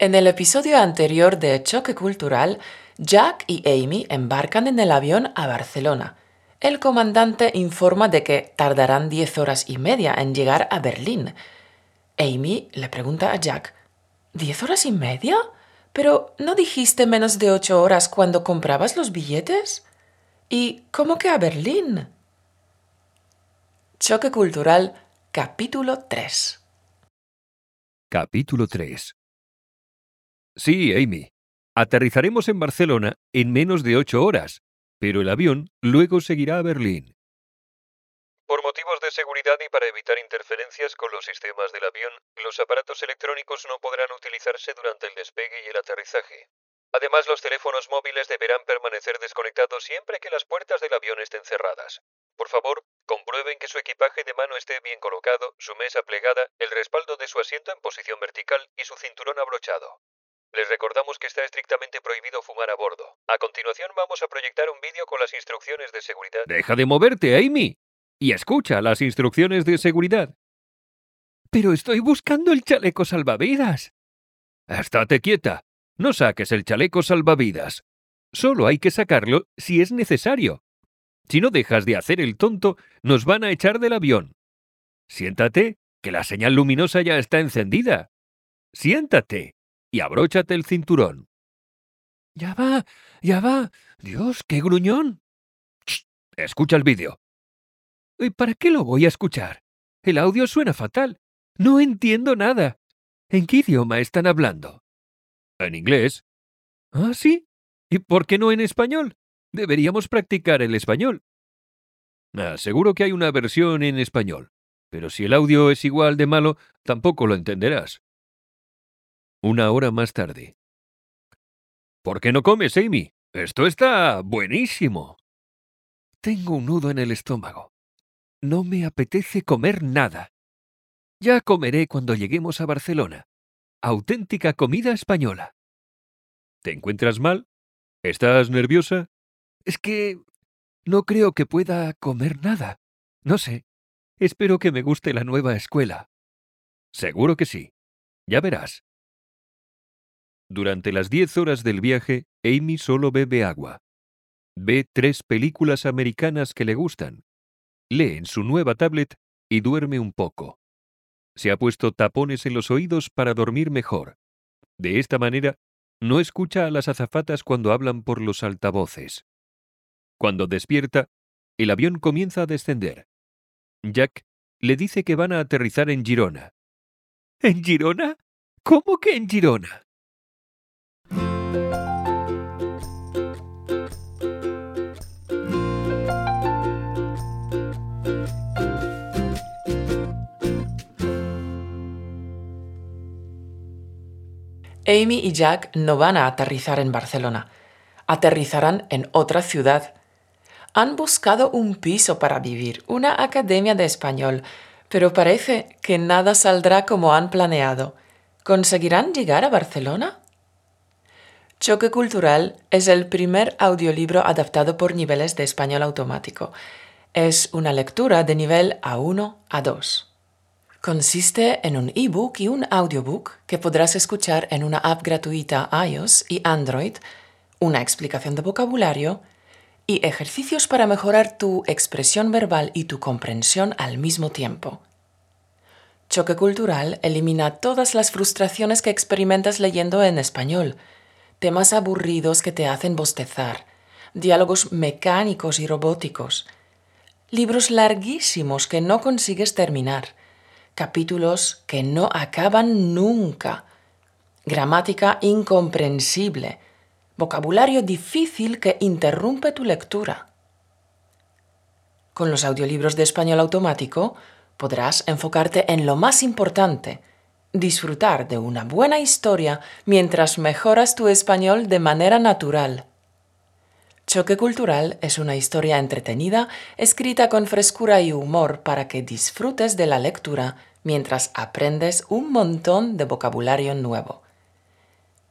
En el episodio anterior de Choque Cultural, Jack y Amy embarcan en el avión a Barcelona. El comandante informa de que tardarán diez horas y media en llegar a Berlín. Amy le pregunta a Jack, ¿Diez horas y media? Pero ¿no dijiste menos de ocho horas cuando comprabas los billetes? ¿Y cómo que a Berlín? Choque Cultural, capítulo 3. Capítulo 3 Sí, Amy. Aterrizaremos en Barcelona en menos de ocho horas, pero el avión luego seguirá a Berlín. Por motivos de seguridad y para evitar interferencias con los sistemas del avión, los aparatos electrónicos no podrán utilizarse durante el despegue y el aterrizaje. Además, los teléfonos móviles deberán permanecer desconectados siempre que las puertas del avión estén cerradas. Por favor, comprueben que su equipaje de mano esté bien colocado, su mesa plegada, el respaldo de su asiento en posición vertical y su cinturón abrochado. Les recordamos que está estrictamente prohibido fumar a bordo. A continuación vamos a proyectar un vídeo con las instrucciones de seguridad. Deja de moverte, Amy. Y escucha las instrucciones de seguridad. Pero estoy buscando el chaleco salvavidas. Estate quieta. No saques el chaleco salvavidas. Solo hay que sacarlo si es necesario. Si no dejas de hacer el tonto, nos van a echar del avión. Siéntate, que la señal luminosa ya está encendida. Siéntate y abróchate el cinturón. Ya va, ya va. Dios, qué gruñón. escucha el vídeo. ¿Y para qué lo voy a escuchar? El audio suena fatal. No entiendo nada. ¿En qué idioma están hablando? En inglés. ¿Ah, sí? ¿Y por qué no en español? Deberíamos practicar el español. Ah, seguro que hay una versión en español, pero si el audio es igual de malo, tampoco lo entenderás. Una hora más tarde. ¿Por qué no comes, Amy? Esto está buenísimo. Tengo un nudo en el estómago. No me apetece comer nada. Ya comeré cuando lleguemos a Barcelona. Auténtica comida española. ¿Te encuentras mal? ¿Estás nerviosa? Es que... no creo que pueda comer nada. No sé. Espero que me guste la nueva escuela. Seguro que sí. Ya verás. Durante las diez horas del viaje, Amy solo bebe agua. Ve tres películas americanas que le gustan. Lee en su nueva tablet y duerme un poco. Se ha puesto tapones en los oídos para dormir mejor. De esta manera, no escucha a las azafatas cuando hablan por los altavoces. Cuando despierta, el avión comienza a descender. Jack le dice que van a aterrizar en Girona. ¿En Girona? ¿Cómo que en Girona? Amy y Jack no van a aterrizar en Barcelona. Aterrizarán en otra ciudad. Han buscado un piso para vivir, una academia de español, pero parece que nada saldrá como han planeado. ¿Conseguirán llegar a Barcelona? Choque Cultural es el primer audiolibro adaptado por niveles de español automático. Es una lectura de nivel A1 a 2. Consiste en un ebook y un audiobook que podrás escuchar en una app gratuita iOS y Android, una explicación de vocabulario y ejercicios para mejorar tu expresión verbal y tu comprensión al mismo tiempo. Choque Cultural elimina todas las frustraciones que experimentas leyendo en español, temas aburridos que te hacen bostezar, diálogos mecánicos y robóticos, libros larguísimos que no consigues terminar, capítulos que no acaban nunca, gramática incomprensible, vocabulario difícil que interrumpe tu lectura. Con los audiolibros de español automático podrás enfocarte en lo más importante, disfrutar de una buena historia mientras mejoras tu español de manera natural. Choque Cultural es una historia entretenida, escrita con frescura y humor para que disfrutes de la lectura mientras aprendes un montón de vocabulario nuevo.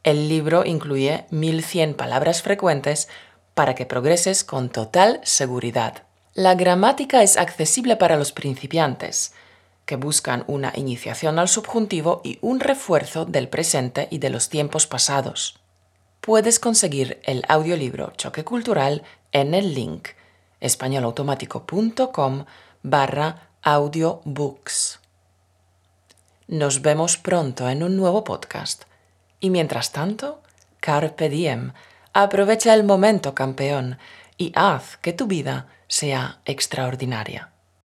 El libro incluye 1100 palabras frecuentes para que progreses con total seguridad. La gramática es accesible para los principiantes. que buscan una iniciación al subjuntivo y un refuerzo del presente y de los tiempos pasados. Puedes conseguir el audiolibro Choque Cultural en el link españolautomático.com barra audiobooks. Nos vemos pronto en un nuevo podcast. Y mientras tanto, carpe diem, aprovecha el momento campeón y haz que tu vida sea extraordinaria.